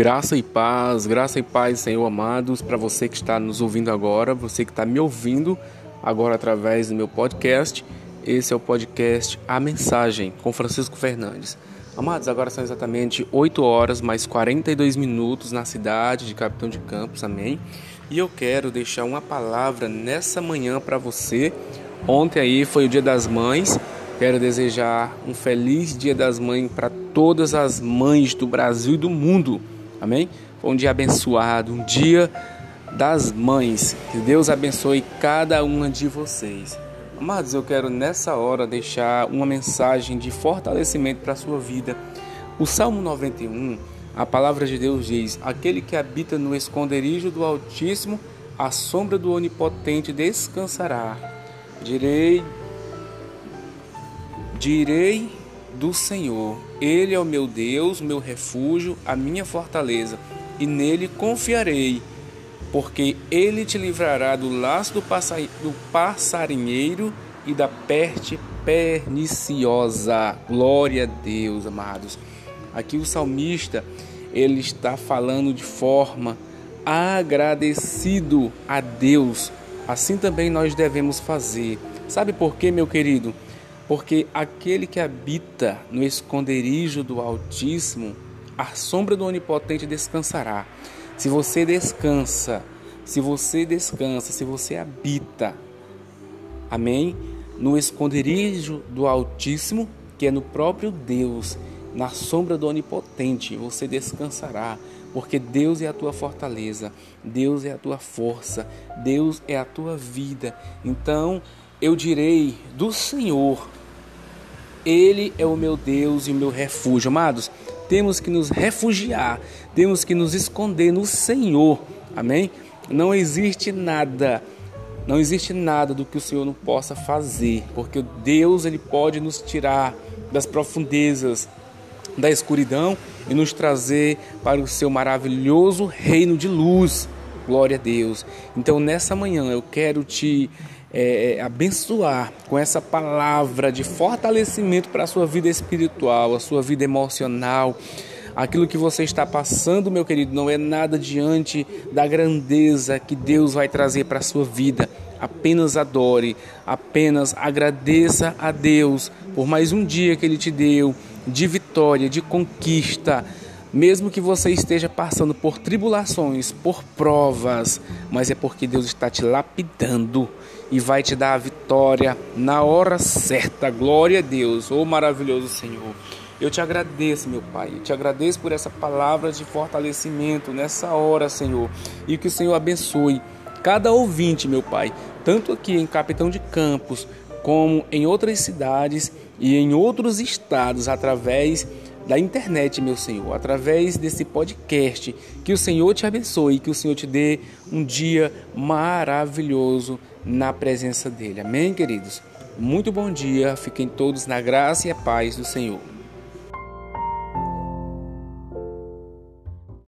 Graça e paz, graça e paz, Senhor amados, para você que está nos ouvindo agora, você que está me ouvindo agora através do meu podcast. Esse é o podcast A Mensagem com Francisco Fernandes. Amados, agora são exatamente 8 horas mais 42 minutos na cidade de Capitão de Campos, amém? E eu quero deixar uma palavra nessa manhã para você. Ontem aí foi o Dia das Mães Quero desejar um feliz Dia das Mães para todas as mães do Brasil e do mundo. Amém? Foi um dia abençoado, um dia das mães. Que Deus abençoe cada uma de vocês. Amados, eu quero nessa hora deixar uma mensagem de fortalecimento para a sua vida. O Salmo 91, a palavra de Deus diz: Aquele que habita no esconderijo do Altíssimo, a sombra do Onipotente descansará. Direi Direi do Senhor: Ele é o meu Deus, meu refúgio, a minha fortaleza, e nele confiarei, porque ele te livrará do laço do, passarinheiro e da peste perniciosa. Glória a Deus, amados. Aqui o salmista, ele está falando de forma agradecido a Deus. Assim também nós devemos fazer. Sabe por quê, meu querido? Porque aquele que habita no esconderijo do Altíssimo, a sombra do Onipotente descansará. Se você descansa, se você descansa, se você habita, amém? No esconderijo do Altíssimo, que é no próprio Deus, na sombra do Onipotente, você descansará, porque Deus é a tua fortaleza, Deus é a tua força, Deus é a tua vida. Então, eu direi do Senhor, ele é o meu Deus e o meu refúgio. Amados, temos que nos refugiar, temos que nos esconder no Senhor. Amém? Não existe nada, não existe nada do que o Senhor não possa fazer, porque Deus ele pode nos tirar das profundezas da escuridão e nos trazer para o seu maravilhoso reino de luz. Glória a Deus. Então, nessa manhã eu quero te é, é, abençoar com essa palavra de fortalecimento para a sua vida espiritual, a sua vida emocional. Aquilo que você está passando, meu querido, não é nada diante da grandeza que Deus vai trazer para a sua vida. Apenas adore, apenas agradeça a Deus por mais um dia que Ele te deu de vitória, de conquista. Mesmo que você esteja passando por tribulações, por provas, mas é porque Deus está te lapidando e vai te dar a vitória na hora certa. Glória a Deus, oh maravilhoso Senhor. Eu te agradeço, meu Pai. Eu te agradeço por essa palavra de fortalecimento nessa hora, Senhor. E que o Senhor abençoe cada ouvinte, meu Pai, tanto aqui em Capitão de Campos, como em outras cidades e em outros estados, através da internet, meu Senhor, através desse podcast. Que o Senhor te abençoe, que o Senhor te dê um dia maravilhoso na presença dele. Amém, queridos? Muito bom dia, fiquem todos na graça e a paz do Senhor.